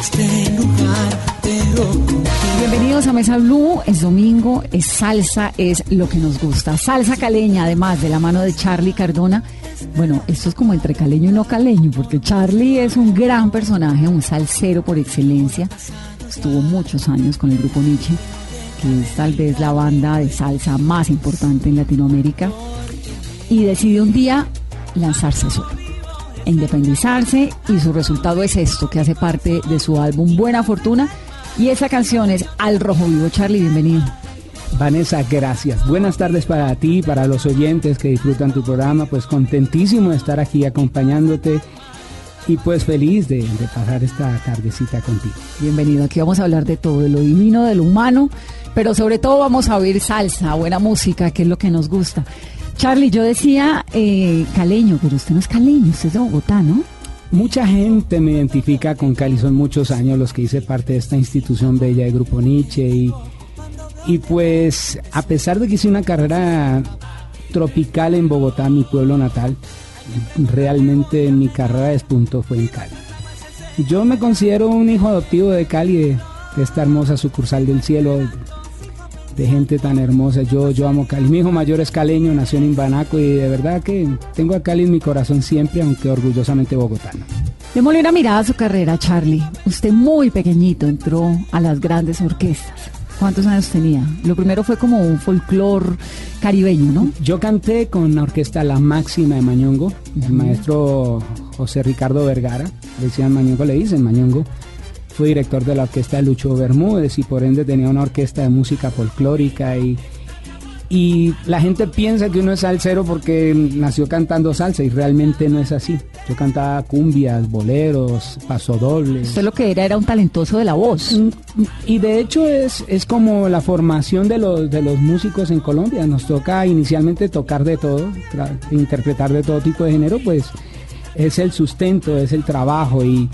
Este Bienvenidos a Mesa Blue, es domingo, es salsa, es lo que nos gusta. Salsa caleña, además, de la mano de Charlie Cardona. Bueno, esto es como entre caleño y no caleño, porque Charlie es un gran personaje, un salsero por excelencia. Estuvo muchos años con el grupo Nietzsche, que es tal vez la banda de salsa más importante en Latinoamérica. Y decidió un día lanzarse solo e independizarse y su resultado es esto que hace parte de su álbum Buena Fortuna y esa canción es Al Rojo Vivo. Charlie, bienvenido. Vanessa, gracias. Buenas tardes para ti, para los oyentes que disfrutan tu programa. Pues contentísimo de estar aquí acompañándote y pues feliz de, de pasar esta tardecita contigo. Bienvenido. Aquí vamos a hablar de todo, de lo divino, de lo humano, pero sobre todo vamos a oír salsa, buena música, que es lo que nos gusta. Charlie, yo decía eh, caleño, pero usted no es caleño, usted es de Bogotá, ¿no? Mucha gente me identifica con Cali, son muchos años los que hice parte de esta institución bella de Grupo Nietzsche y, y pues a pesar de que hice una carrera tropical en Bogotá, mi pueblo natal, realmente mi carrera despuntó fue en Cali. Yo me considero un hijo adoptivo de Cali, de, de esta hermosa sucursal del cielo, de gente tan hermosa. Yo, yo amo Cali. Mi hijo mayor es caleño, nació en Imbanaco y de verdad que tengo a Cali en mi corazón siempre, aunque orgullosamente bogotano. Démosle una mirada a su carrera, Charlie. Usted muy pequeñito entró a las grandes orquestas. ¿Cuántos años tenía? Lo primero fue como un folclore caribeño, ¿no? Yo canté con la orquesta La Máxima de Mañongo, el maestro José Ricardo Vergara, le decían Mañongo, le dicen Mañongo. Fui director de la orquesta de Lucho Bermúdez y por ende tenía una orquesta de música folclórica y, y la gente piensa que uno es salsero porque nació cantando salsa y realmente no es así. Yo cantaba cumbias, boleros, pasodobles. Usted lo que era era un talentoso de la voz. Y de hecho es, es como la formación de los, de los músicos en Colombia. Nos toca inicialmente tocar de todo, interpretar de todo tipo de género, pues es el sustento, es el trabajo. Y,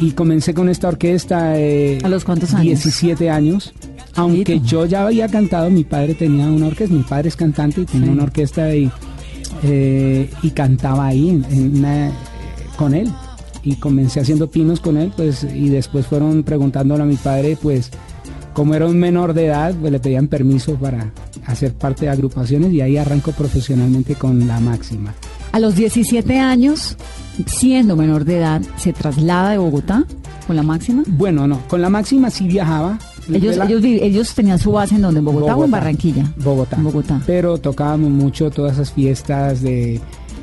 y comencé con esta orquesta eh, ¿A los cuántos años? 17 años. Aunque yo ya había cantado, mi padre tenía una orquesta, mi padre es cantante y tenía Sí. una orquesta y, eh, y cantaba ahí en- en una- con él. Y comencé haciendo pinos con él, pues, y después fueron preguntándole a mi padre, pues, como era un menor de edad, pues le pedían permiso para hacer parte de agrupaciones y ahí arranco profesionalmente con la máxima. A los 17 años, siendo menor de edad, se traslada de Bogotá con la máxima. Bueno, no, con la máxima sí viajaba. Ellos, la- ellos, ellos tenían su base en donde, en Bogotá, o en. Barranquilla. Bogotá. En Bogotá. Pero tocábamos mucho todas esas fiestas de,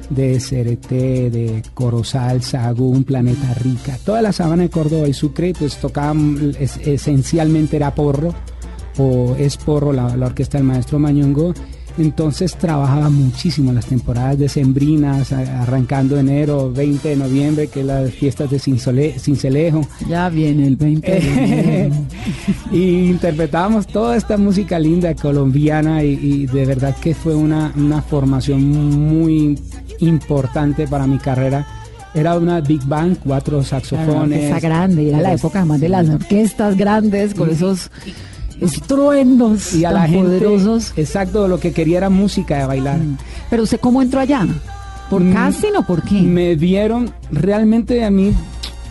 de Cereté, de Corozal, Sagún, Planeta Rica, toda la sabana de Córdoba y Sucre, pues tocaban, es- esencialmente era porro, o es porro la, la orquesta del maestro Mañongo. Entonces trabajaba muchísimo las temporadas decembrinas, arrancando enero, 20 de noviembre, que es las fiestas de Cincelejo. Ya viene el 20 de enero. y interpretábamos toda esta música linda colombiana y, y de verdad que fue una, una formación muy importante para mi carrera. Era una big band, cuatro Claro, saxofones. orquesta grande, era la época además de las orquestas grandes con esos estruendos y a tan la gente, poderosos. exacto, lo que quería era música de bailar. Pero usted cómo entró allá? ¿Por Mm, casting o por qué? Me vieron, realmente a mí,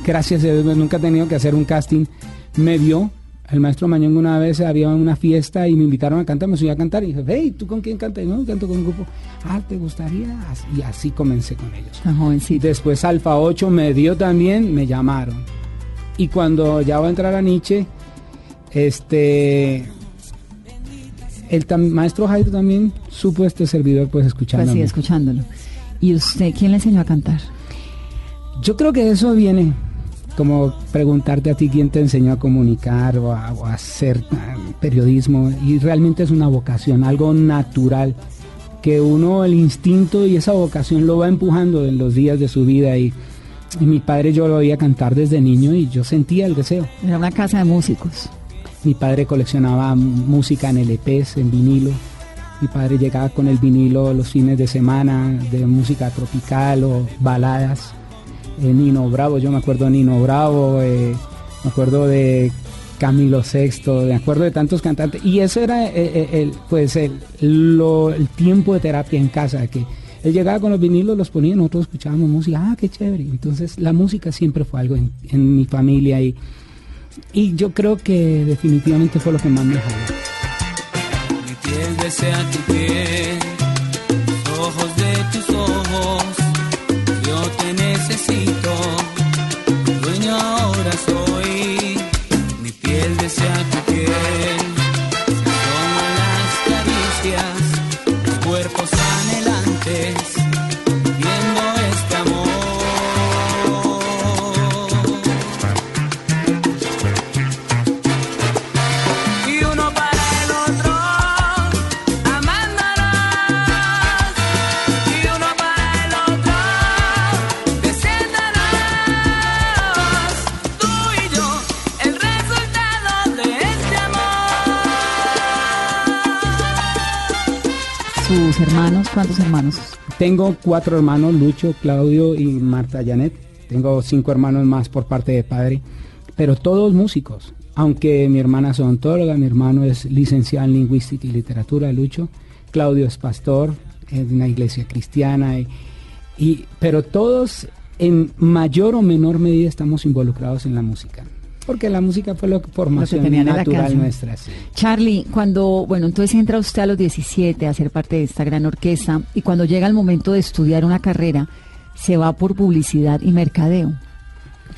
gracias a Dios, nunca he tenido que hacer un casting. Me vio el maestro Mañón una vez, había una fiesta y me invitaron a cantar, me subí a cantar y dije, hey, ¿tú con quién cantas? Y no, canto con un grupo. Ah, ¿te gustaría? Y así comencé con ellos. Tan jovencito. Después Alfa 8 me dio también, me llamaron. Y cuando ya va a entrar a Nietzsche, este el maestro Jairo también supo este servidor pues escuchando. Pues sí, escuchándolo. ¿Y usted quién le enseñó a cantar? Yo creo que eso viene como preguntarte a ti quién te enseñó a comunicar o a, o a hacer ah, periodismo y realmente es una vocación, algo natural que uno el instinto y esa vocación lo va empujando en los días de su vida y, y mi padre yo lo oía cantar desde niño y yo sentía el deseo. Era una casa de músicos. Mi padre coleccionaba música en LPs, en vinilo. Mi padre llegaba con el vinilo los fines de semana de música tropical o baladas. Eh, Nino Bravo, yo me acuerdo de Nino Bravo, eh, me acuerdo de Camilo Sexto, me acuerdo de tantos cantantes. Y eso era eh, el, pues el, el tiempo de terapia en casa, que él llegaba con los vinilos, los ponía, nosotros escuchábamos música, ah, qué chévere. Entonces la música siempre fue algo en, en mi familia y, y yo creo que definitivamente fue lo que más me jaló. Mi piel desea tu piel, ojos de tus ojos. Yo te necesito, ¿cuántos hermanos? Tengo cuatro hermanos, Lucho, Claudio y Marta Janet. Tengo cinco hermanos más por parte de padre, pero todos músicos. Aunque mi hermana es odontóloga, mi hermano es licenciado en lingüística y literatura, Lucho. Claudio es pastor en una iglesia cristiana. Y, y- pero todos en mayor o menor medida estamos involucrados en la música. Porque la música fue la formación en la natural casa. nuestra. sí. Charlie, cuando, bueno, entonces entra usted a los 17 a ser parte de esta gran orquesta y cuando llega el momento de estudiar una carrera, se va por publicidad y mercadeo.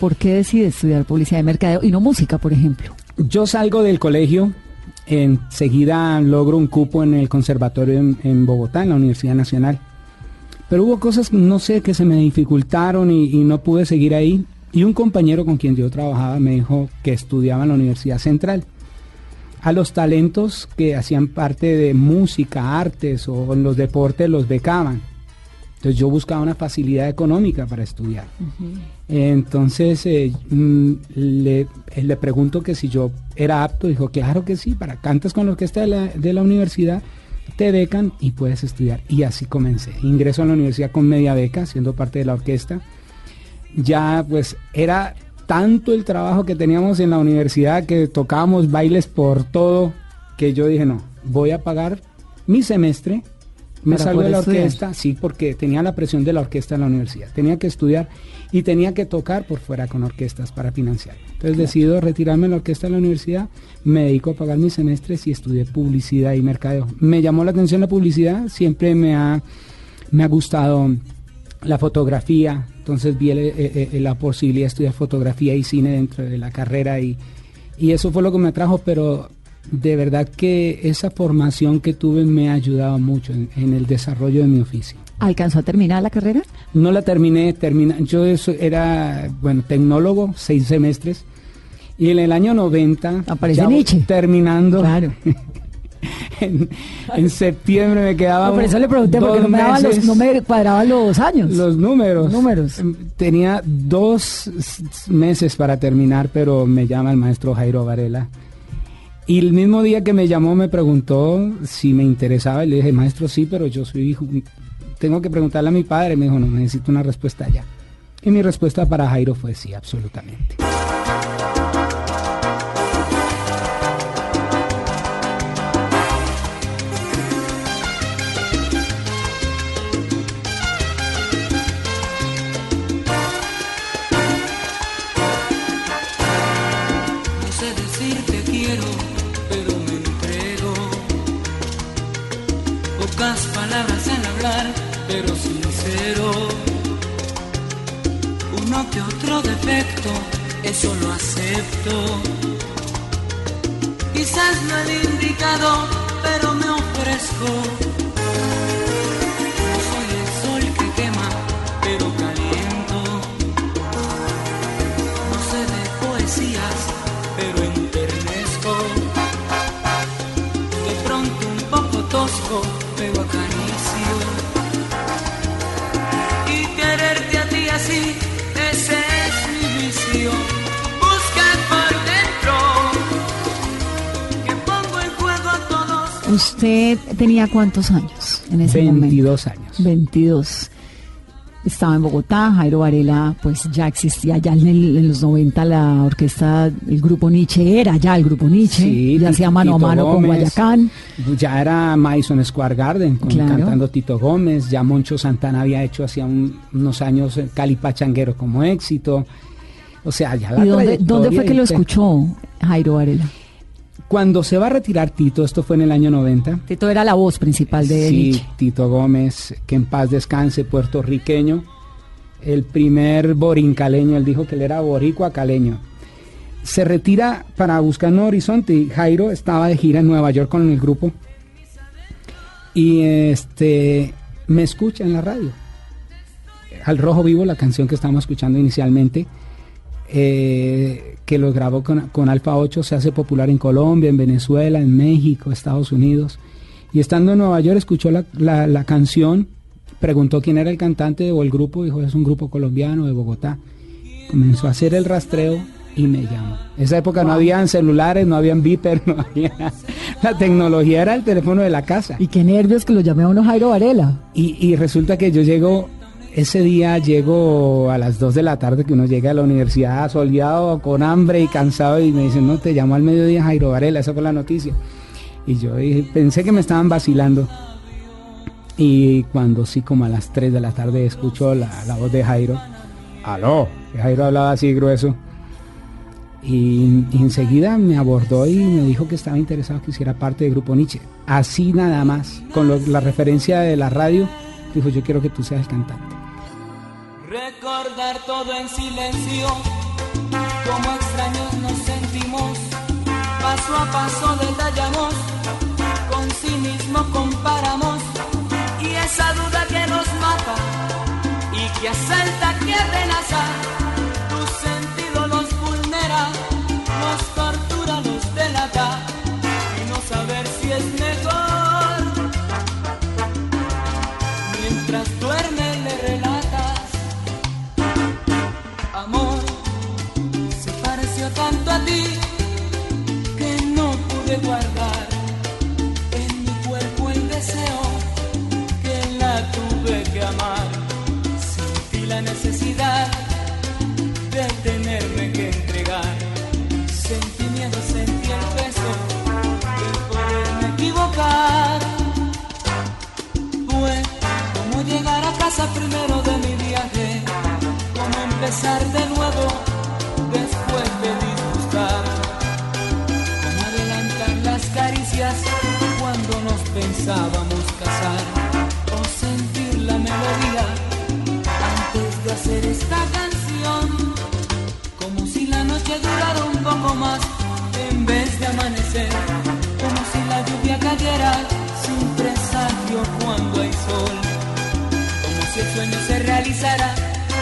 ¿Por qué decide estudiar publicidad y mercadeo y no música, por ejemplo? Yo salgo del colegio, enseguida logro un cupo en el conservatorio en, en Bogotá, en la Universidad Nacional. Pero hubo cosas, no sé, que se me dificultaron y, y no pude seguir ahí. Y un compañero con quien yo trabajaba me dijo que estudiaba en la Universidad Central. A los talentos que hacían parte de música, artes o en los deportes los becaban. Entonces yo buscaba una facilidad económica para estudiar. Entonces eh, mm, le, eh, le pregunto que si yo era apto, dijo, claro que sí, para cantas con la orquesta de la, de la universidad, te becan y puedes estudiar. Y así comencé. Ingreso a la universidad con media beca, siendo parte de la orquesta. Ya pues era tanto el trabajo que teníamos en la universidad que tocábamos bailes por todo, que yo dije, no, voy a pagar mi semestre. Me salgo de la estudiar. orquesta, sí, porque tenía la presión de la orquesta en la universidad. Tenía que estudiar y tenía que tocar por fuera con orquestas para financiar. Entonces decido retirarme de la orquesta de la universidad, me dedico a pagar mis semestres y estudié publicidad y mercadeo. Me llamó la atención la publicidad, siempre me ha, me ha gustado la fotografía, entonces vi el- eh, eh, la posibilidad de estudiar fotografía y cine dentro de la carrera y, y eso fue lo que me atrajo, pero de verdad que esa formación que tuve me ha ayudado mucho en, en el desarrollo de mi oficio. ¿Alcanzó a terminar la carrera? No la terminé, termina, yo eso era, bueno, tecnólogo, seis semestres, y en el año 90, Aparece ya Nietzsche. terminando, Claro. en, en septiembre me quedaba No, por eso le pregunté, porque no me, daban los, meses. no me cuadraban los años. Los números. Números. Em, Tenía dos meses para terminar, pero me llama el maestro Jairo Varela. Y el mismo día que me llamó me preguntó si me interesaba y le dije, maestro, sí, pero yo soy hijo. Tengo que preguntarle a mi padre. Me dijo, no, necesito una respuesta ya. Y mi respuesta para Jairo fue sí, absolutamente. Tengo defecto, eso lo acepto. Quizás no he indicado, pero me ofrezco. ¿Usted tenía cuántos años en ese 22 momento? años. 22. Estaba en Bogotá, Jairo Varela, pues ya existía, ya en, el- en los 90 la orquesta, el grupo Nietzsche era ya el grupo Nietzsche, Sí, ya hacía mano a mano con. Guayacán. Ya era Madison Square Garden, con- Claro. cantando Tito Gómez. Ya Moncho Santana había hecho hacía un- unos años eh, Cali Pachanguero como éxito. O sea, ya la ¿Y dónde, dónde fue que lo escuchó Jairo Varela? Cuando se va a retirar Tito, esto fue en el año 90. Tito era la voz principal de sí, Nietzsche. Tito Gómez, que en paz descanse, puertorriqueño. El primer borincaleño, él dijo que él era boricua caleño. Se retira para buscar un horizonte y Jairo estaba de gira en Nueva York con el grupo. Y este me escucha en la radio. Al Rojo Vivo, la canción que estábamos escuchando inicialmente, eh, que lo grabó con, con Alfa 8, se hace popular en Colombia, en Venezuela, en México, Estados Unidos. Y estando en Nueva York, escuchó la, la- la canción, preguntó quién era el cantante o el grupo, dijo, es un grupo colombiano de Bogotá. Comenzó a hacer el rastreo y me llamó. Esa época no habían celulares, no habían beeper, no había... La tecnología era el teléfono de la casa. Y qué nervios que lo llamé a uno Jairo Varela. Y, y resulta que yo llego, ese día llego a las 2 de la tarde, que uno llega a la universidad soleado, con hambre y cansado, y me dicen, no, te llamo al mediodía Jairo Varela, esa fue la noticia. Y yo dije, pensé que me estaban vacilando. Y cuando sí, como a las 3 de la tarde, escucho la, la voz de Jairo, aló, Jairo hablaba así grueso. Y, y enseguida me abordó y me dijo que estaba interesado que hiciera parte del grupo Nietzsche. Así nada más, con lo- la referencia de la radio, dijo yo quiero que tú seas el cantante. Recordar todo en silencio, como extraños nos sentimos, paso a paso detallamos, con sí mismo comparamos, y esa duda que nos mata, y que asalta, que amenaza, pude guardar en mi cuerpo el deseo que la tuve que amar. Sentí la necesidad de tenerme que entregar. Sentí miedo, sentí el peso de poderme equivocar. Fue como llegar a casa primero de mi viaje, como empezar de pensábamos casar, o sentir la melodía antes de hacer esta canción, como si la noche durara un poco más en vez de amanecer, como si la lluvia cayera sin presagio cuando hay sol, como si el sueño se realizara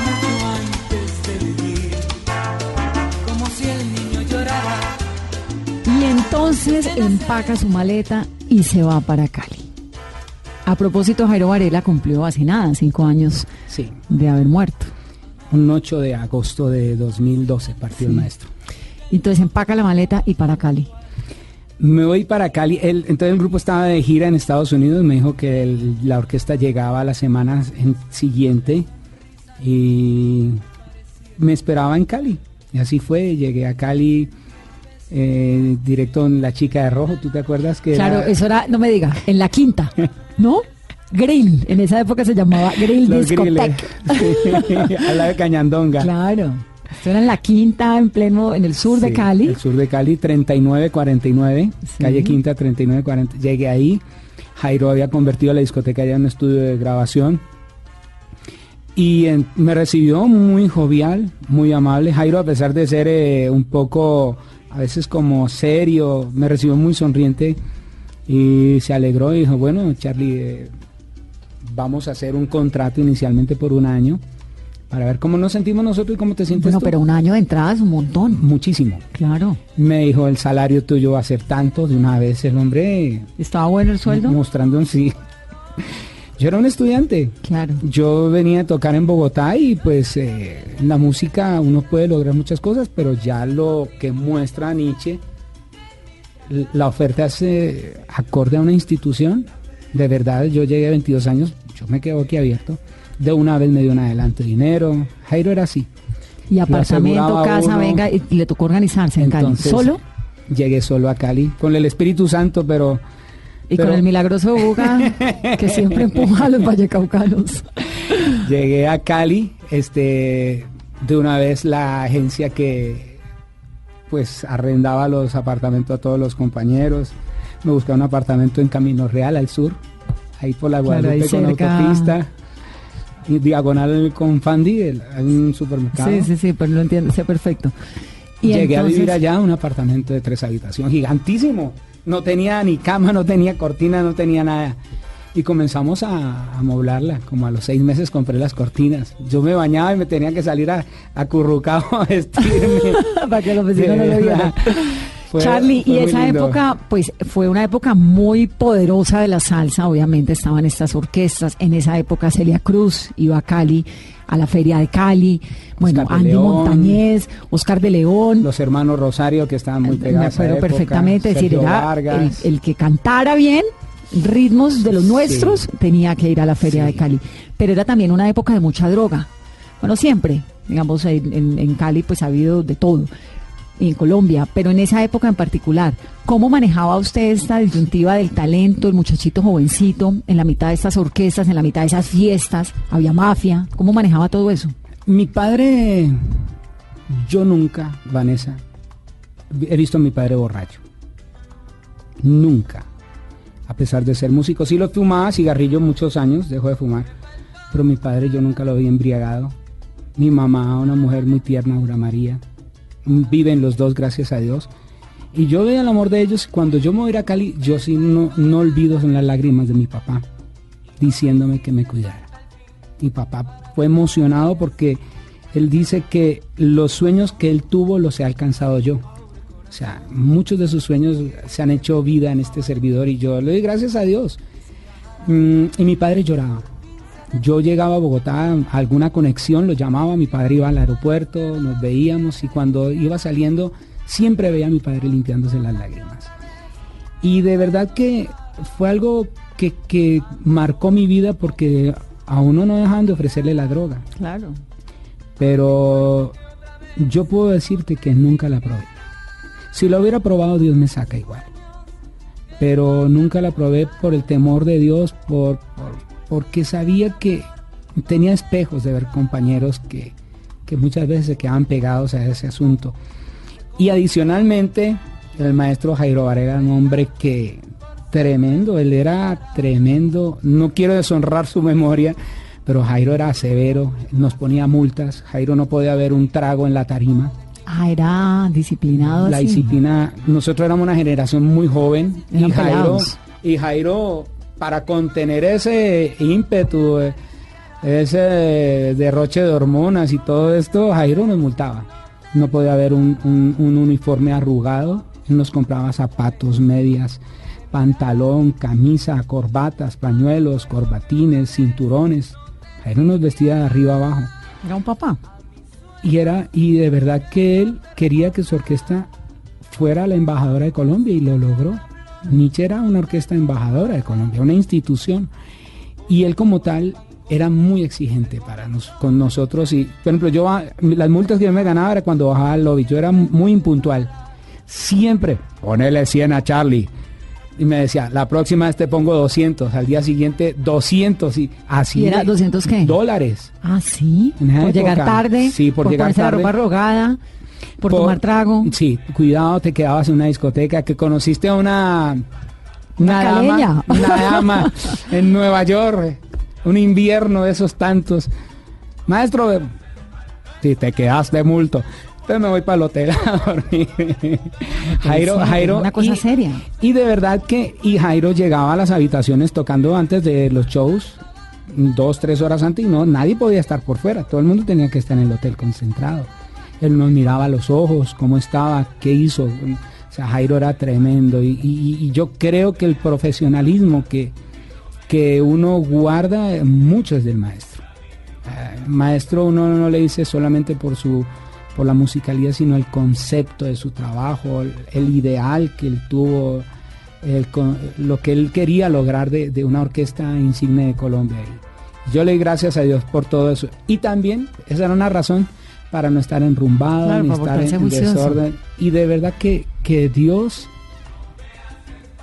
mucho antes de vivir, como si el niño llorara. Y entonces empaca su maleta y se va para Cali. A propósito, Jairo Varela cumplió hace nada, cinco años Sí, de haber muerto. un 8 de agosto de 2012 partió el maestro. Entonces empaca la maleta y para Cali. Me voy para Cali. Él- entonces el grupo estaba de gira en Estados Unidos. Me dijo que el- la orquesta llegaba la semana en- siguiente y me esperaba en Cali. Y así fue. Llegué a Cali eh, directo en La Chica de Rojo. ¿Tú te acuerdas que Claro, era- eso era, no me diga, en la quinta, ¿no? Grill, en esa época se llamaba Grill Discoteca. griles. Al lado de Cañandonga. Claro, esto era en la quinta, en pleno, en el sur de Sí, Cali. El sur de Cali, 3949, Sí. calle Quinta 3940. Llegué ahí. Jairo había convertido la discoteca ya en un estudio de grabación. Y en- me recibió muy jovial, muy amable. Jairo, a pesar de ser eh, un poco, a veces como serio, me recibió muy sonriente y se alegró y dijo, bueno, Charlie, eh, vamos a hacer un contrato inicialmente por un año para ver cómo nos sentimos nosotros y cómo te sientes Bueno, tú. pero un año de entrada es un montón. Muchísimo. Claro. Me dijo, el salario tuyo va a ser tanto de una vez. El hombre ¿Estaba bueno el sueldo? mostrando un sí. Yo era un estudiante. Claro. Yo venía a tocar en Bogotá y pues eh, en la música uno puede lograr muchas cosas, pero ya lo que muestra Nietzsche, la oferta es eh, acorde a una institución. De verdad, yo llegué a 22 años, yo me quedo aquí abierto. De una vez me dio un adelanto de dinero. Jairo era así. Y apartamento, casa, uno. venga, y le tocó organizarse en Cali. Entonces, ¿Solo? Llegué solo a Cali, con el Espíritu Santo, pero... Y pero con el milagroso Buga, que siempre empuja a los vallecaucanos. Llegué a Cali, este, de una vez la agencia que pues arrendaba los apartamentos a todos los compañeros. Me busqué un apartamento en Camino Real, al sur, ahí por la Claro, Guadalupe con cerca. autopista. Y diagonal con Fandi, hay un supermercado. Sí, sí, sí, pero lo entiendo, sé perfecto. Y Llegué a vivir allá un apartamento de tres habitaciones, gigantísimo. No tenía ni cama, no tenía cortina, no tenía nada. Y comenzamos a a amoblarla. Como a los seis meses compré las cortinas. Yo me bañaba y me tenía que salir a, acurrucado a vestirme. Para que los vecinos no lo vieran. Fue- Charlie, fue y esa lindo. época, pues fue una época muy poderosa de la salsa, obviamente estaban estas orquestas, en esa época Celia Cruz iba a Cali, a la feria de Cali, bueno, Oscar Andy León. Montañez, Oscar de León, Los hermanos Rosario que estaban muy me pegados. a esa acuerdo época, perfectamente, es decir, Sergio era el, que cantara bien ritmos de los Sí. nuestros tenía que ir a la feria Sí. de Cali, pero era también una época de mucha droga, bueno, siempre, digamos, en, en- en Cali pues ha habido de todo, en Colombia, pero en esa época en particular, ¿cómo manejaba usted esta disyuntiva del talento, el muchachito jovencito, en la mitad de estas orquestas, en la mitad de esas fiestas, había mafia, ¿cómo manejaba todo eso? Mi padre, yo nunca, Vanessa, he visto a mi padre borracho. Nunca. A pesar de ser músico, sí lo fumaba cigarrillo muchos años, dejó de fumar. Pero mi padre yo nunca lo vi embriagado. Mi mamá, una mujer muy tierna, Aura María. Viven los dos, gracias a Dios. Y yo veo el amor de ellos. Cuando yo me voy a Cali, yo sí no, no olvido son las lágrimas de mi papá, diciéndome que me cuidara. Mi papá fue emocionado porque él dice que los sueños que él tuvo los he alcanzado yo. O sea, muchos de sus sueños se han hecho vida en este servidor y yo le doy gracias a Dios. Mm, y mi padre lloraba. Yo llegaba a Bogotá, a alguna conexión, lo llamaba, mi padre iba al aeropuerto, nos veíamos y cuando iba saliendo siempre veía a mi padre limpiándose las lágrimas. Y de verdad que fue algo que, que marcó mi vida porque a uno no dejaban de ofrecerle la droga. Claro. Pero yo puedo decirte que nunca la probé. Si lo hubiera probado, Dios me saca igual. Pero nunca la probé por el temor de Dios, por, por- porque sabía que tenía espejos de ver compañeros que, que muchas veces se quedaban pegados a ese asunto. Y adicionalmente, el maestro Jairo Varela era un hombre que tremendo, él era tremendo, no quiero deshonrar su memoria, pero Jairo era severo, nos ponía multas, Jairo no podía haber un trago en la tarima. Ah, era disciplinado. La disciplina, nosotros éramos una generación muy joven y Jairo, pelados. y Jairo, para contener ese ímpetu, eh, ese derroche de hormonas y todo esto, Jairo nos multaba. No podía haber un, un- un uniforme arrugado, él nos compraba zapatos, medias, pantalón, camisa, corbatas, pañuelos, corbatines, cinturones. Jairo nos vestía de arriba abajo Era un papá. y era y de verdad que él quería que su orquesta fuera la embajadora de Colombia y lo logró. Nietzsche era una orquesta embajadora de Colombia, una institución y él como tal era muy exigente para nos, con nosotros y por ejemplo yo las multas que yo me ganaba era cuando bajaba al lobby, yo era muy impuntual. Siempre ponele 100 a Charlie. Y me decía, la próxima vez te pongo 200, al día siguiente 200 y así. ¿Y era de- 200 qué? Dólares. Ah, sí. Por llegar tarde. sí, por llegar ponerse tarde. la ropa arrugada. Por, tomar trago. Sí, cuidado, te quedabas en una discoteca que conociste a una Una dama, una dama en Nueva York, un invierno de esos tantos. maestro, si te quedas de multo. Entonces me voy para el hotel a dormir. Jairo, Jairo. Una cosa y, seria. Y de verdad que, y Jairo llegaba a las habitaciones tocando antes de los shows, dos, tres horas antes, y no, nadie podía estar por fuera. Todo el mundo tenía que estar en el hotel concentrado. Él nos miraba a los ojos, cómo estaba, qué hizo. O sea, Jairo era tremendo. Y, yo creo que el profesionalismo que, que uno guarda mucho es del maestro. Eh, maestro uno no le dice solamente por su por la musicalidad, sino el concepto de su trabajo, el, ideal que él tuvo, lo que él quería lograr de, de una orquesta insigne de Colombia. Yo le doy gracias a Dios por todo eso. Y también, esa era una razón para no estar enrumbado, Claro, ni estar en desorden. Y de verdad que, que Dios,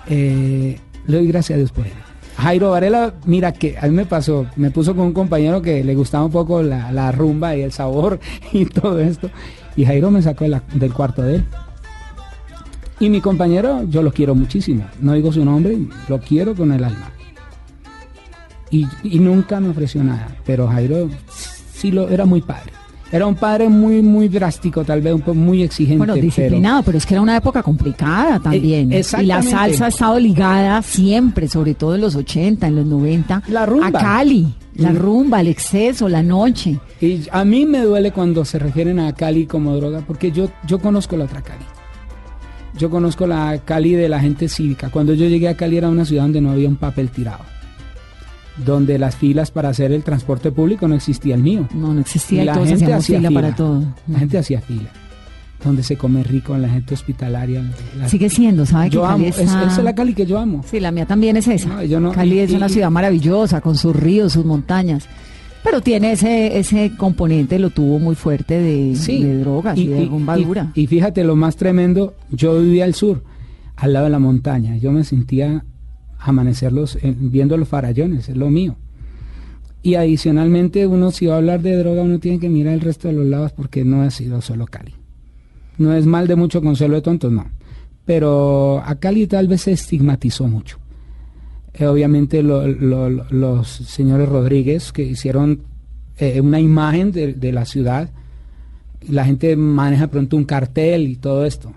eh, le doy gracias a Dios por él. Jairo Varela, mira que a mí me pasó, me puso con un compañero que le gustaba un poco la, la rumba y el sabor y todo esto. Y Jairo me sacó de la- del cuarto de él. Y mi compañero, yo lo quiero muchísimo. No digo su nombre, lo quiero con el alma. Y, y nunca me ofreció nada. Pero Jairo sí lo era muy padre. Era un padre muy, muy drástico, tal vez un poco muy exigente. Bueno, disciplinado, pero, es que era una época complicada también. Eh, y la salsa ha estado ligada siempre, sobre todo en los 80, en los 90, La rumba. a Cali. La Mm. rumba, el exceso, la noche. Y a mí me duele cuando se refieren a Cali como droga, porque yo, yo conozco la otra Cali. Yo conozco la Cali de la gente cívica. Cuando yo llegué a Cali era una ciudad donde no había un papel tirado. Donde las filas para hacer el transporte público no existía el mío. No, no existía, la gente hacía fila, fila. para todo. La gente hacía fila. Donde se come rico, la gente hospitalaria. la- Sigue siendo, ¿sabe que yo Cali amo, es- esa es la Cali que yo amo. Sí, la mía también es esa. No, yo no- Cali y- es una y- ciudad maravillosa, con sus ríos, sus montañas. Pero tiene ese, ese componente, lo tuvo muy fuerte de, de drogas y, de rumba y- dura. y fíjate lo más tremendo, yo vivía al sur, al lado de la montaña. Yo me sentía amanecerlos eh, viendo los farallones, es lo mío. Y adicionalmente uno si va a hablar de droga uno tiene que mirar el resto de los lados porque no ha sido solo Cali. No es mal de mucho consuelo de tontos, no. Pero a Cali tal vez se estigmatizó mucho. Eh, obviamente lo- lo- lo- los señores Rodríguez que hicieron eh, una imagen de la ciudad, la gente maneja pronto un cartel y todo esto.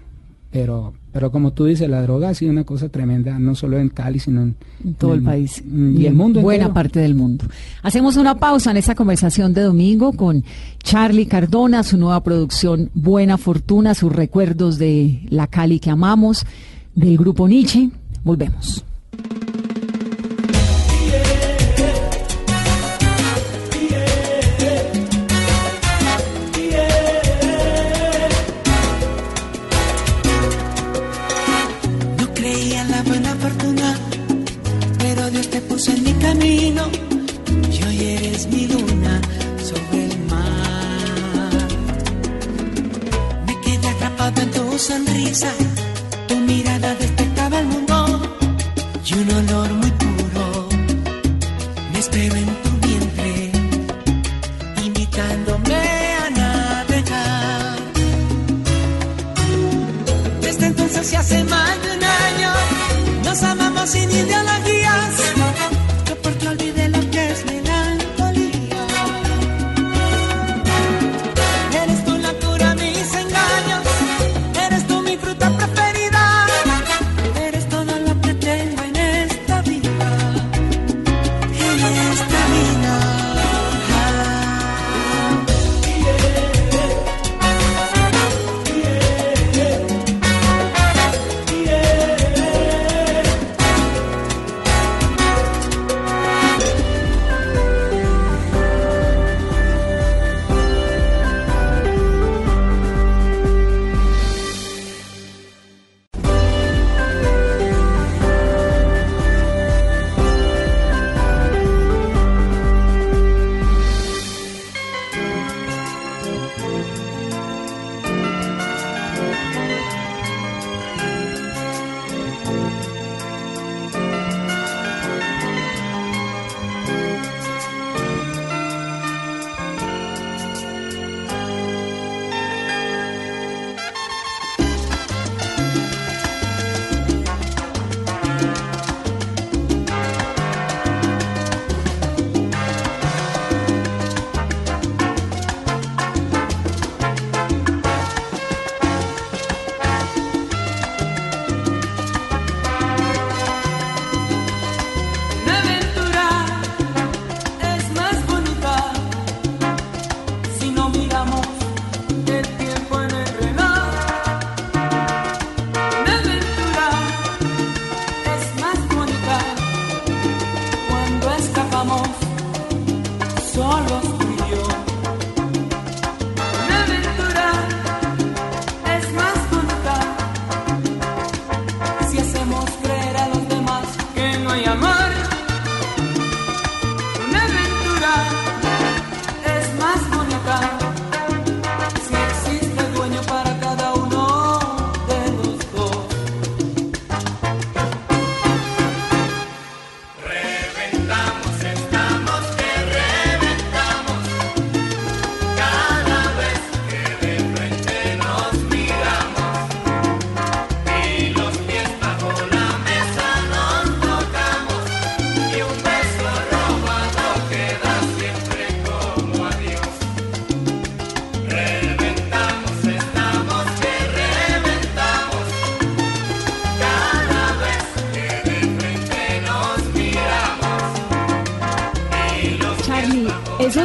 Pero, pero como tú dices, la droga ha sido una cosa tremenda, no solo en Cali, sino en, en todo el en- país y el mundo buena entero. parte del mundo. Hacemos una pausa en esta conversación de domingo con Charlie Cardona, su nueva producción Buena Fortuna, sus recuerdos de la Cali que amamos, del grupo Nietzsche. Volvemos. Sonrisa, tu mirada despertaba el mundo y un olor muy puro. Me espero en tu vientre, invitándome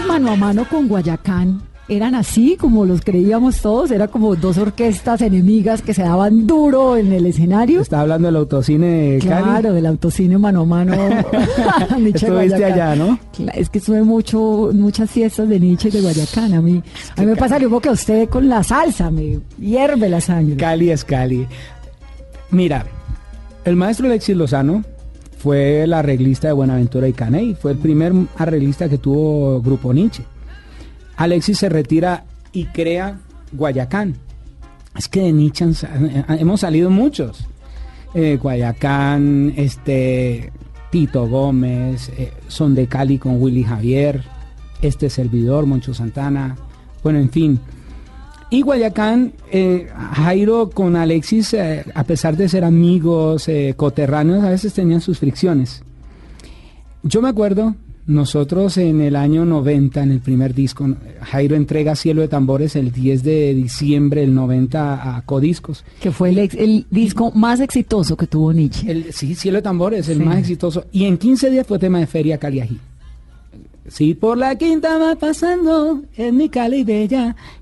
mano a mano con Guayacán eran así como los creíamos todos, era como dos orquestas enemigas que se daban duro en el escenario. Está hablando del autocine de Claro, del autocine mano a mano. Estuviste allá, ¿no? Es que estuve mucho, muchas fiestas de Nietzsche de Guayacán. A mí, a mí me pasa lo mismo que a usted con la salsa, me hierve la sangre. Cali es Cali. Mira, el maestro Alexis Lozano fue el arreglista de Buenaventura y Caney, fue el primer arreglista que tuvo Grupo Nietzsche. Alexis se retira y crea Guayacán. Es que de Nietzsche hemos salido muchos. Eh, Guayacán, este, Tito Gómez, eh, Son de Cali con Willy Javier, este servidor, Moncho Santana, bueno, en fin. Y Guayacán, eh, Jairo con Alexis, a pesar de ser amigos, coterráneos, a veces tenían sus fricciones. Yo me acuerdo nosotros en el año 90, en el primer disco, Jairo entrega Cielo de Tambores el 10 de diciembre del 90 a Codiscos. Que fue el, disco más exitoso que tuvo Nietzsche. sí, Cielo de Tambores, el más exitoso. Y en 15 días fue tema de Feria Caliají. Si por la quinta va pasando, en mi Cali bella,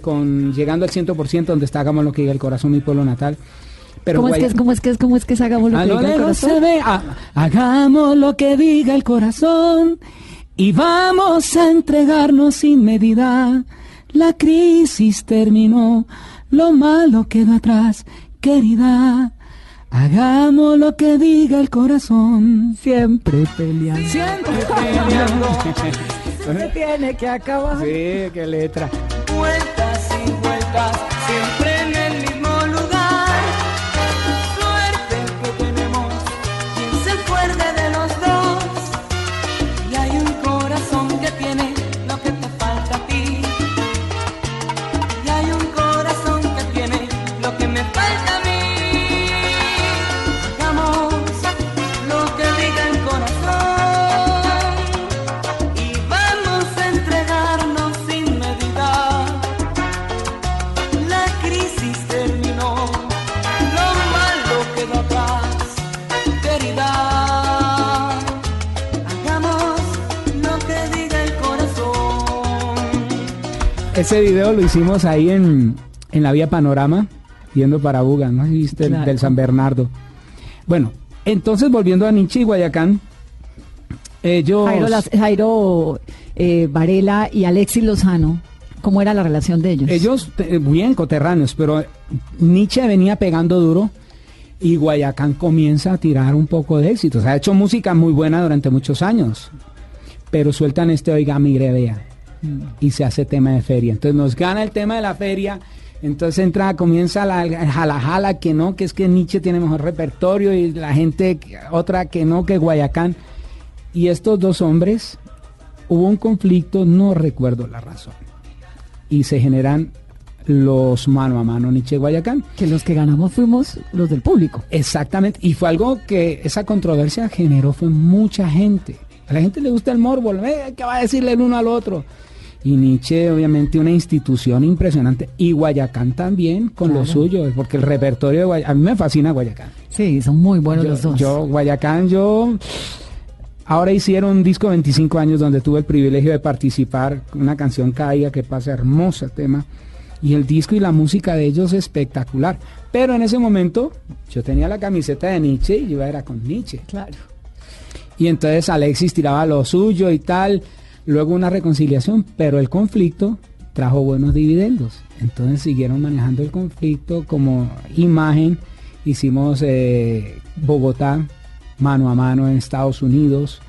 con llegando al 100% donde está Hagamos lo que diga el corazón, mi pueblo natal. Pero ¿Cómo, es que es, ¿Cómo es que es? ¿Cómo es que es Hagamos lo que diga el corazón? Ah, hagamos lo que diga el corazón y vamos a entregarnos sin medida. La crisis terminó, lo malo quedó atrás, querida. Hagamos lo que diga el corazón. Siempre peleando. Siempre peleando. Se tiene que acabar. Sí, qué letra. Vueltas y vueltas, siempre Ese video lo hicimos ahí en, en la vía Panorama, yendo para Buga, ¿no? ¿Sí ¿Viste? Claro. Del San Bernardo. Bueno, entonces volviendo a Nietzsche y Guayacán, ellos... Jairo, Las- Jairo eh, Varela y Alexis Lozano, ¿cómo era la relación de ellos? Ellos, eh, bien coterráneos, pero Nietzsche venía pegando duro y Guayacán comienza a tirar un poco de éxito. O sea, ha hecho música muy buena durante muchos años, pero sueltan este Oiga Mire Vea y se hace tema de feria. Entonces nos gana el tema de la feria. Entonces entra, comienza la jala jala que no, que es que Nietzsche tiene mejor repertorio y la gente, otra que no, que Guayacán. Y estos dos hombres, hubo un conflicto, no recuerdo la razón y se generan los mano a mano Nietzsche Guayacán. Que los que ganamos fuimos los del público. Exactamente, y fue algo que esa controversia generó fue mucha gente. A la gente le gusta el morbo, eh, ¿qué va a decirle el uno al otro? Y Nietzsche, obviamente, una institución impresionante. Y Guayacán también con lo suyo, porque el repertorio de Guayacán, a mí me fascina Guayacán. Sí, son muy buenos yo, los dos. yo, Guayacán, yo. Ahora hicieron un disco 25 años donde tuve el privilegio de participar. Una canción Caiga que pasa hermosa tema. Y el disco y la música de ellos espectacular. Pero en ese momento yo tenía la camiseta de Nietzsche y yo era con Nietzsche. Claro. Y entonces Alexis tiraba lo suyo y tal. Luego una reconciliación, pero el conflicto trajo buenos dividendos. Entonces siguieron manejando el conflicto como imagen. Hicimos eh, Bogotá mano a mano en Estados Unidos.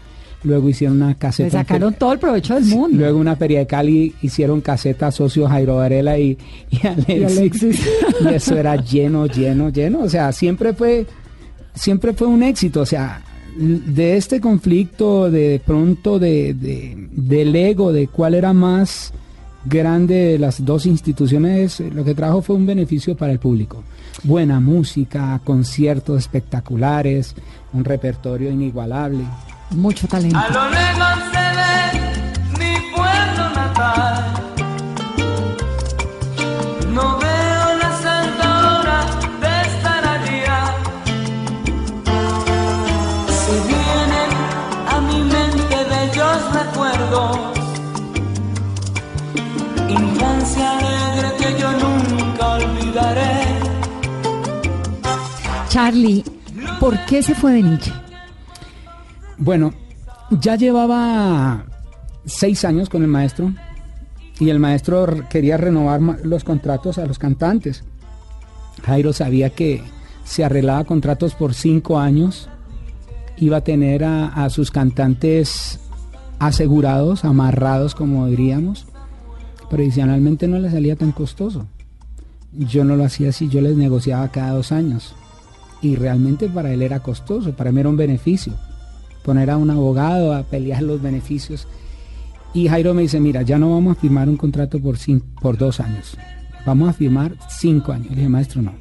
Luego hicieron una Le caseta. en sacaron todo el provecho del mundo. Luego una feria de Cali hicieron caseta socios Jairo Varela y, y Alexis. Y Alexis. Y eso era lleno, lleno, lleno. O sea, siempre fue, siempre fue un éxito. O sea, de este conflicto, de pronto de, de- del ego, de cuál era más grande de las dos instituciones, lo que trajo fue un beneficio para el público. Buena música, conciertos espectaculares, un repertorio inigualable. Mucho talento. A lo Charlie, ¿por qué se fue de Nietzsche? Bueno, ya llevaba seis años con el maestro y el maestro quería renovar los contratos a los cantantes. Jairo sabía que se arreglaba contratos por cinco años, iba a tener a, sus cantantes asegurados, amarrados, como diríamos, pero adicionalmente no le salía tan costoso. Yo no lo hacía así, yo les negociaba cada dos años y realmente para él era costoso, para mí era un beneficio poner a un abogado a pelear los beneficios. Y Jairo me dice, mira, ya no vamos a firmar un contrato por, cin- por dos años, vamos a firmar cinco años. Le dije, maestro, no.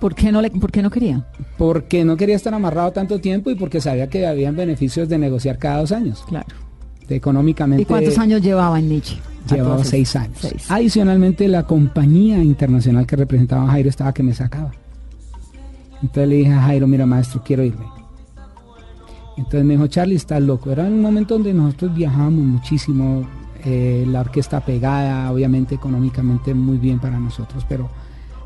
¿Por qué no, le, por qué no quería? Porque no quería estar amarrado tanto tiempo y porque sabía que habían beneficios de negociar cada dos años. Claro. De económicamente ¿Y cuántos años llevaba en Nietzsche? llevaba seis años. seis. Adicionalmente, la compañía internacional que representaba a Jairo estaba que me sacaba. Entonces le dije a Jairo, mira maestro, quiero irme. Entonces me dijo, Charlie, estás loco. Era un momento donde nosotros viajábamos muchísimo, eh, la orquesta pegada, obviamente económicamente muy bien para nosotros, pero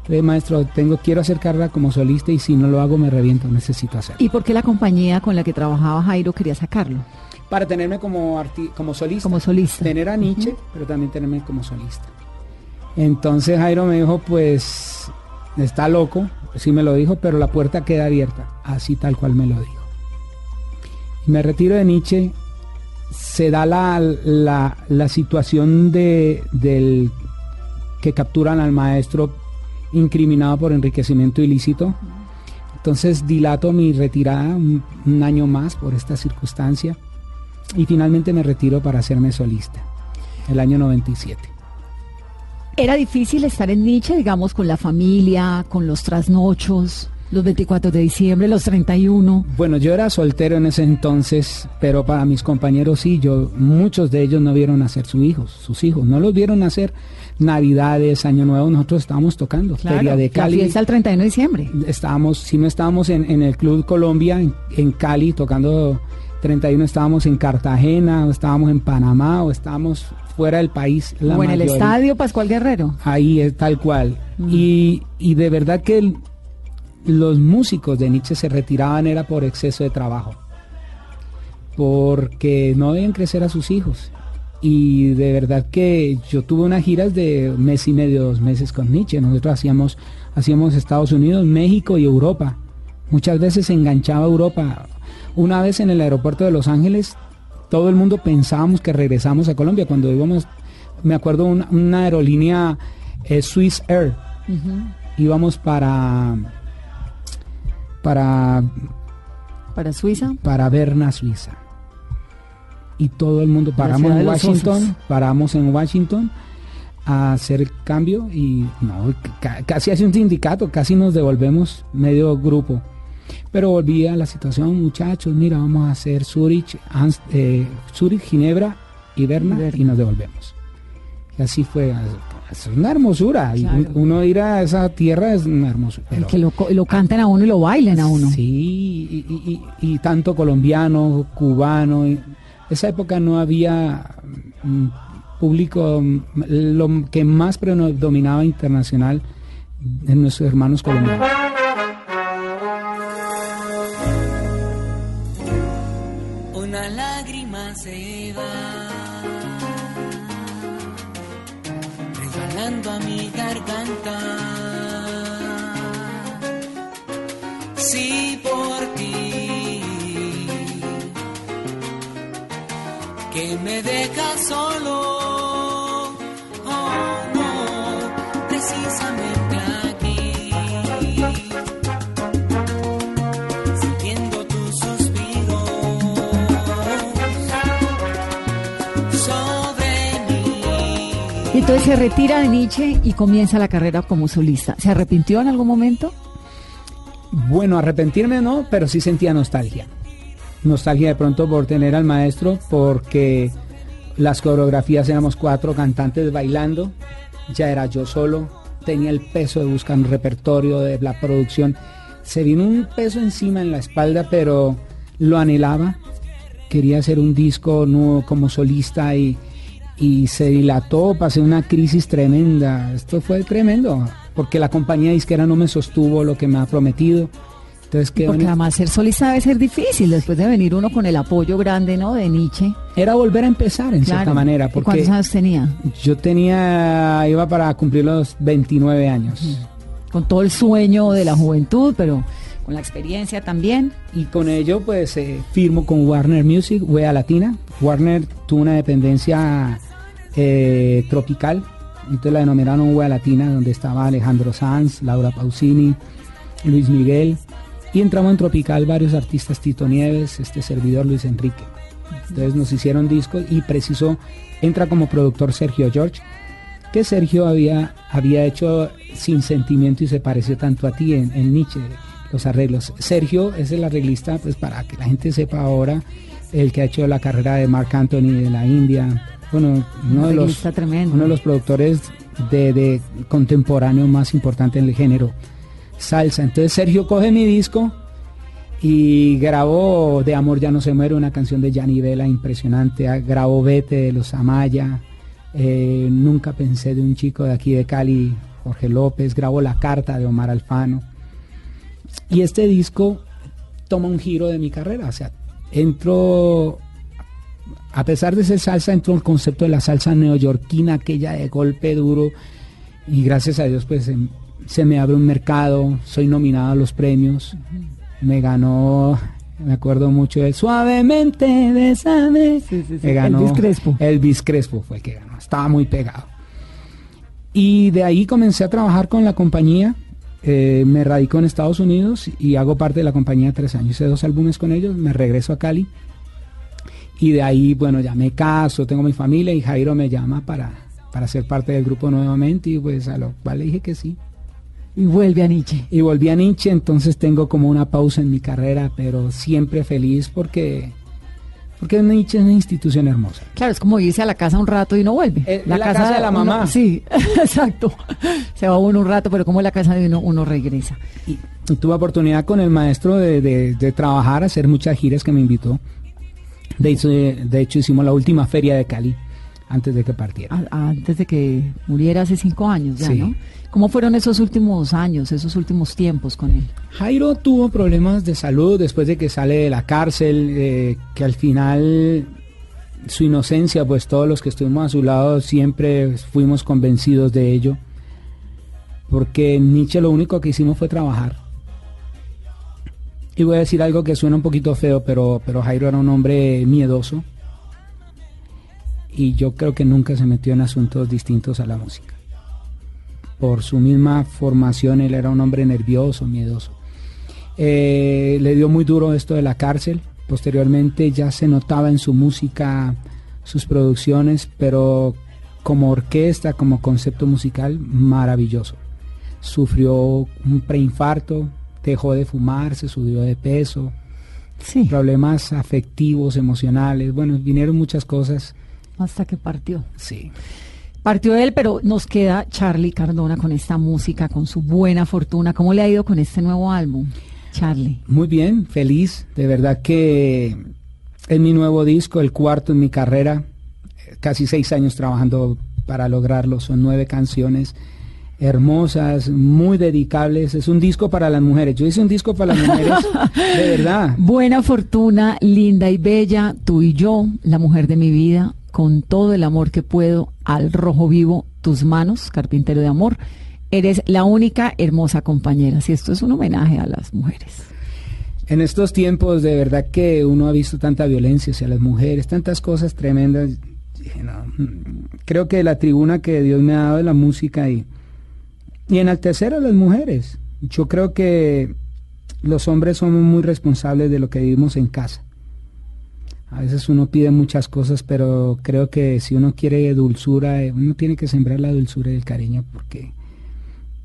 le dije, maestro, tengo, quiero hacer carrera como solista y si no lo hago me reviento, necesito hacerlo. ¿Y por qué la compañía con la que trabajaba Jairo quería sacarlo? Para tenerme como, arti- como solista. Como solista. Tener a Nietzsche, pero también tenerme como solista. Entonces Jairo me dijo, pues, está loco, sí me lo dijo, pero la puerta queda abierta, así tal cual me lo dijo. Y me retiro de Nietzsche, se da la, la, la situación de, del que capturan al maestro incriminado por enriquecimiento ilícito. Entonces dilato mi retirada un, un año más por esta circunstancia y finalmente me retiro para hacerme solista, el año 97. ¿Era difícil estar en Nietzsche, digamos, con la familia, con los trasnochos, los 24 de diciembre, los 31? Bueno, yo era soltero en ese entonces, pero para mis compañeros sí, yo, muchos de ellos no vieron nacer sus hijos, sus hijos, no los vieron nacer Navidades, Año Nuevo, nosotros estábamos tocando, Feria de la Cali. fiesta el 31 de diciembre. Estábamos, si no estábamos en, en el Club Colombia, en, en Cali, tocando 31, estábamos en Cartagena, o estábamos en Panamá, o estábamos fuera del país. la o en el estadio Pascual Guerrero. Ahí es tal cual. Y, y de verdad que el- los músicos de Nietzsche se retiraban era por exceso de trabajo. Porque no deben crecer a sus hijos. Y de verdad que yo tuve unas giras de mes y medio, dos meses con Nietzsche. Nosotros hacíamos, hacíamos Estados Unidos, México y Europa. Muchas veces se enganchaba a Europa. Una vez en el aeropuerto de Los Ángeles, todo el mundo pensábamos que regresamos a Colombia. Cuando íbamos, me acuerdo una, una aerolínea eh, Swiss Air. Íbamos para para Para Suiza. para Berna, Suiza. Y todo el mundo paramos en Washington, paramos en Washington a hacer el cambio y no, ca- casi hace un sindicato, casi nos devolvemos medio grupo. Pero volví a la situación, muchachos, mira, vamos a hacer Zurich, eh, Zurich, Ginebra y Berna, Berna. y nos devolvemos. Y así fue, es una hermosura. y uno ir a esa tierra es una hermosura. Pero- que lo, lo canten a uno y lo bailen a uno. Sí, y, y- y- y tanto colombiano, cubano. y- esa época no había mm, público, mm, lo que más predominaba internacional en nuestros hermanos colombianos. Resbalando a mi garganta. Sí, por ti, que me dejas solo. Entonces se retira de Nietzsche y comienza la carrera como solista. ¿Se arrepintió en algún momento? Bueno, arrepentirme no, pero sí sentía nostalgia. Nostalgia de pronto por tener al maestro, porque las coreografías éramos cuatro cantantes bailando, ya era yo solo, tenía el peso de buscar un repertorio, de la producción. Se vino un peso encima en la espalda, pero lo anhelaba. Quería hacer un disco nuevo como solista y, y se dilató, pasé una crisis tremenda. Esto fue tremendo, porque la compañía disquera no me sostuvo lo que me ha prometido. Entonces, ¿qué Porque además ser solista debe ser difícil después de venir uno con el apoyo grande, ¿no? De Nietzsche. era volver a empezar en Claro. cierta manera, ¿Y porque ¿Cuántos años tenía? yo tenía, iba para cumplir los 29 años. Con todo el sueño de la juventud, pero con la experiencia también. Y con ello, pues, eh, firmo con Warner Music, Wea Latina. Warner tuvo una dependencia eh, tropical, entonces la denominaron Wea Latina, donde estaba Alejandro Sanz, Laura Pausini, Luis Miguel. Y entramos en Tropical varios artistas, Tito Nieves, este servidor Luis Enrique. Entonces nos hicieron discos y preciso, entra como productor Sergio George, que Sergio había, había hecho sin sentimiento y se pareció tanto a ti en, en Nietzsche, los arreglos. Sergio es el arreglista, pues para que la gente sepa ahora, el que ha hecho la carrera de Marc Anthony de la India, bueno, uno de los, tremendo. uno de los productores de, de contemporáneo más importante en el género salsa. Entonces Sergio coge mi disco y grabó De Amor Ya No Se Muere, una canción de Gianni Vela impresionante. Grabó Vete de los Amaya. eh, Nunca pensé de un chico de aquí de Cali, Jorge López. Grabó La Carta de Omar Alfano. Y este disco toma un giro de mi carrera. O sea, entro, a pesar de ser salsa, entró el concepto de la salsa neoyorquina, aquella de golpe duro. Y gracias a Dios, pues em, se me abre un mercado. Soy nominado a los premios. Me ganó, me acuerdo mucho de Suavemente, Besame. Sí, sí, sí. Me ganó Elvis Crespo. Elvis Crespo fue el que ganó. Estaba muy pegado. Y de ahí comencé a trabajar con la compañía. Eh, me radico en Estados Unidos y hago parte de la compañía tres años. Hice dos álbumes con ellos. Me regreso a Cali. Y de ahí, bueno, ya me caso, tengo mi familia y Jairo me llama para, para ser parte del grupo nuevamente. Y pues a lo cual le dije que sí. Y vuelve a Nietzsche. Y volví a Nietzsche, entonces tengo como una pausa en mi carrera, pero siempre feliz porque, porque Nietzsche es una institución hermosa. Claro, es como irse a la casa un rato y no vuelve. Eh, la casa de la uno- mamá. sí, exacto. Se va uno un rato, pero como la casa de uno, uno regresa. Y, y tuve oportunidad con el maestro de, de- de trabajar, hacer muchas giras que me invitó. De hecho, de hecho, hicimos la última feria de Cali antes de que partiera. Antes de que muriera hace cinco años ya, Sí. ¿no? ¿Cómo fueron esos últimos años, esos últimos tiempos con él? Jairo tuvo problemas de salud después de que sale de la cárcel, eh, que al final su inocencia, pues todos los que estuvimos a su lado siempre fuimos convencidos de ello, porque Nietzsche lo único que hicimos fue trabajar. Y voy a decir algo que suena un poquito feo, pero, pero Jairo era un hombre miedoso y yo creo que nunca se metió en asuntos distintos a la música. Por su misma formación, él era un hombre nervioso, miedoso. Eh, le dio muy duro esto de la cárcel. Posteriormente ya se notaba en su música, sus producciones, pero como orquesta, como concepto musical, maravilloso. Sufrió un preinfarto, dejó de fumar, se subió de peso, Sí, problemas afectivos, emocionales, bueno, vinieron muchas cosas. Hasta que partió. Sí. Partió él, pero nos queda Charlie Cardona con esta música, con su buena fortuna. ¿Cómo le ha ido con este nuevo álbum, Charlie? Muy bien, feliz. De verdad que es mi nuevo disco, el cuarto en mi carrera. Casi seis años trabajando para lograrlo. Son nueve canciones hermosas, muy dedicables. Es un disco para las mujeres. Yo hice un disco para las mujeres, de verdad. Buena fortuna, linda y bella, tú y yo, la mujer de mi vida, con todo el amor que puedo, al rojo vivo, tus manos, carpintero de amor. Eres la única hermosa compañera. Si esto es un homenaje a las mujeres. En estos tiempos, de verdad que uno ha visto tanta violencia hacia las mujeres, tantas cosas tremendas. Mm, creo que la tribuna que Dios me ha dado de la música y, y enaltecer a las mujeres. Yo creo que los hombres somos muy responsables de lo que vivimos en casa. A veces uno pide muchas cosas, pero creo que si uno quiere dulzura, eh, uno tiene que sembrar la dulzura y el cariño porque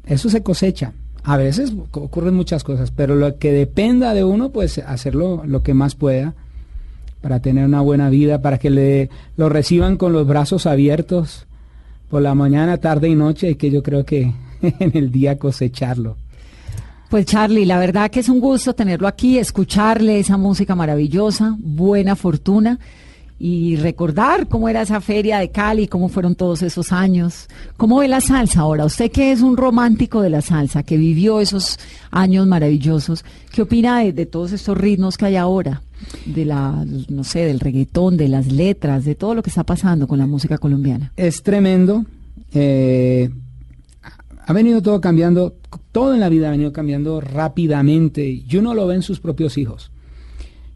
eso se cosecha. A veces ocurren muchas cosas, pero lo que dependa de uno, pues hacerlo lo que más pueda para tener una buena vida, para que le lo reciban con los brazos abiertos por la mañana, tarde y noche, y que yo creo que en el día cosecharlo. Pues Charlie, la verdad que es un gusto tenerlo aquí, escucharle esa música maravillosa, buena fortuna y recordar cómo era esa feria de Cali, cómo fueron todos esos años. ¿Cómo ve la salsa ahora? Usted que es un romántico de la salsa, que vivió esos años maravillosos, ¿qué opina de, todos estos ritmos que hay ahora? De la, no sé, del reggaetón, de las letras, de todo lo que está pasando con la música colombiana. Es tremendo. Eh, ha venido todo cambiando, todo en la vida ha venido cambiando rápidamente y uno lo ve en sus propios hijos.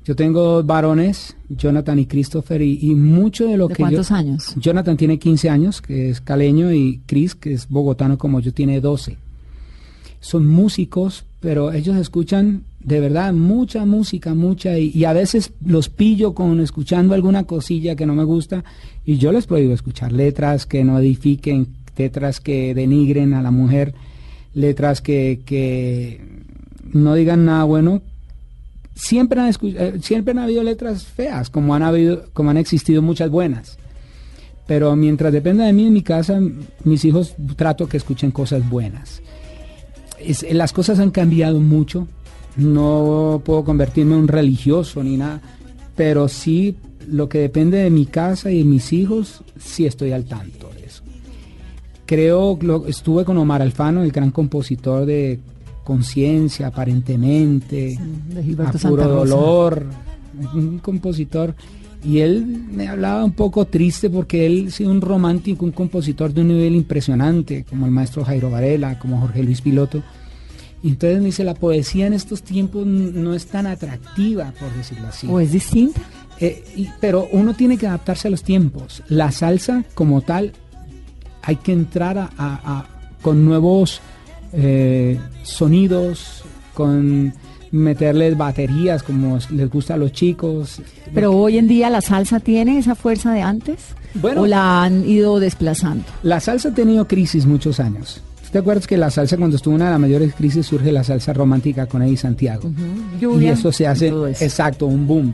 Yo tengo dos varones, Jonathan y Christopher, y, mucho de lo ¿De que cuántos años? Jonathan tiene 15 años, que es caleño, y Chris, que es bogotano como yo, tiene 12. Son músicos, pero ellos escuchan de verdad mucha música, mucha, y, y, a veces los pillo con escuchando alguna cosilla que no me gusta, y yo les prohíbo escuchar letras que no edifiquen, letras que denigren a la mujer, letras que, que no digan nada bueno. Siempre han, eh, siempre habido letras feas, como han, habido, como han existido muchas buenas. Pero mientras dependa de mí en mi casa, mis hijos trato que escuchen cosas buenas. las cosas han cambiado mucho. No puedo convertirme en un religioso ni nada, pero sí lo que depende de mi casa y de mis hijos, sí estoy al tanto. Creo, lo, estuve con Omar Alfano, el gran compositor de Conciencia, aparentemente, de a puro dolor, un compositor. Y él me hablaba un poco triste porque él sido un romántico, un compositor de un nivel impresionante, como el maestro Jairo Varela, como Jorge Luis Piloto. Y entonces me dice, la poesía en estos tiempos no es tan atractiva, por decirlo así. ¿O es distinta? Eh, pero uno tiene que adaptarse a los tiempos. La salsa como tal hay que entrar a, con nuevos eh, sonidos, con meterles baterías como les gusta a los chicos. Pero hoy en día la salsa tiene esa fuerza de antes bueno, o la han ido desplazando. La salsa ha tenido crisis muchos años. ¿Te acuerdas que la salsa cuando estuvo una de las mayores crisis surge la salsa romántica con Eddie Santiago? y eso se hace exacto, un boom.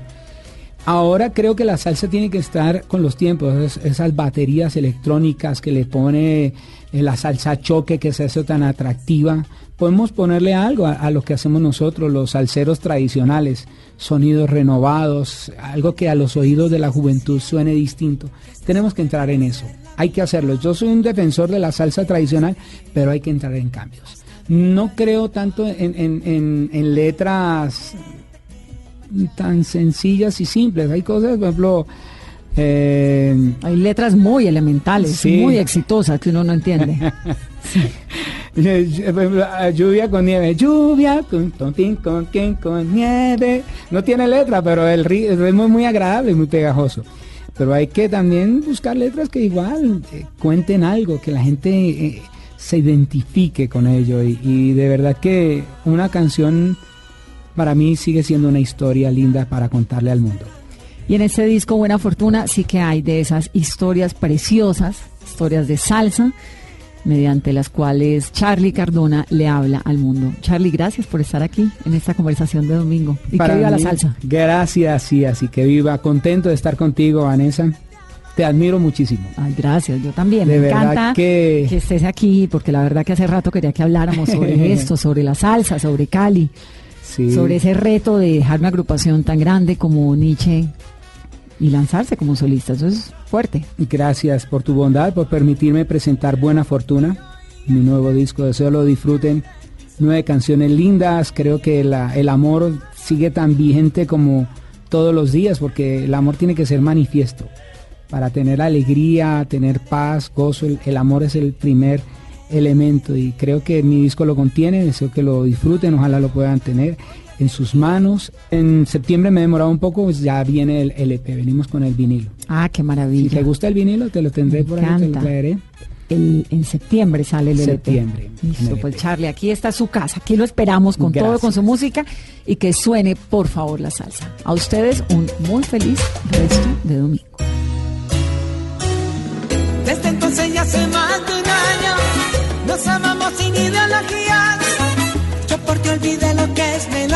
Ahora creo que la salsa tiene que estar con los tiempos, esas baterías electrónicas que le pone eh, la salsa choque que se hace tan atractiva. Podemos ponerle algo a, lo que hacemos nosotros, los salseros tradicionales, sonidos renovados, algo que a los oídos de la juventud suene distinto. Tenemos que entrar en eso, hay que hacerlo. Yo soy un defensor de la salsa tradicional, pero hay que entrar en cambios. No creo tanto en letras tan sencillas y simples. Hay cosas, por ejemplo... Eh, Hay letras muy elementales, muy exitosas que uno no entiende. lluvia con nieve, lluvia con tontín, con quien, con nieve. No tiene letra, pero el ritmo es muy agradable y muy pegajoso. Pero hay que también buscar letras que igual eh, cuenten algo, que la gente eh, se identifique con ello. y de verdad que una canción para mí sigue siendo una historia linda para contarle al mundo. Y en este disco Buena Fortuna sí que hay de esas historias preciosas, historias de salsa, mediante las cuales Charlie Cardona le habla al mundo. Charlie, gracias por estar aquí en esta conversación de domingo. Y que viva la salsa. Gracias, sí, así que viva. Contento de estar contigo, Vanessa. Te admiro muchísimo. Ay, gracias, yo también. Me encanta que... que estés aquí, porque la verdad que hace rato quería que habláramos sobre esto, sobre la salsa, sobre Cali sobre ese reto de dejar una agrupación tan grande como Nietzsche y lanzarse como solista. Eso es fuerte. Gracias por tu bondad, por permitirme presentar Buena Fortuna, mi nuevo disco. Deseo lo disfruten. Nueve canciones lindas. Creo que el amor sigue tan vigente como todos los días, porque el amor tiene que ser manifiesto. Para tener alegría, tener paz, gozo, el amor es el primer elemento y creo que mi disco lo contiene, deseo que lo disfruten, ojalá lo puedan tener en sus manos. En septiembre me he demorado un poco, pues ya viene el LP, venimos con el vinilo. Ah, qué maravilla. Si te gusta el vinilo, te lo tendré por ahí, te lo traeré. el, en septiembre sale el LP. Septiembre, Listo, pues. Charlie, aquí está su casa. Aquí lo esperamos con todo, con su música y que suene, por favor, la salsa. A ustedes un muy feliz resto de domingo. Desde entonces ya año sin ideologías. Yo por ti olvidé lo que es melancolía.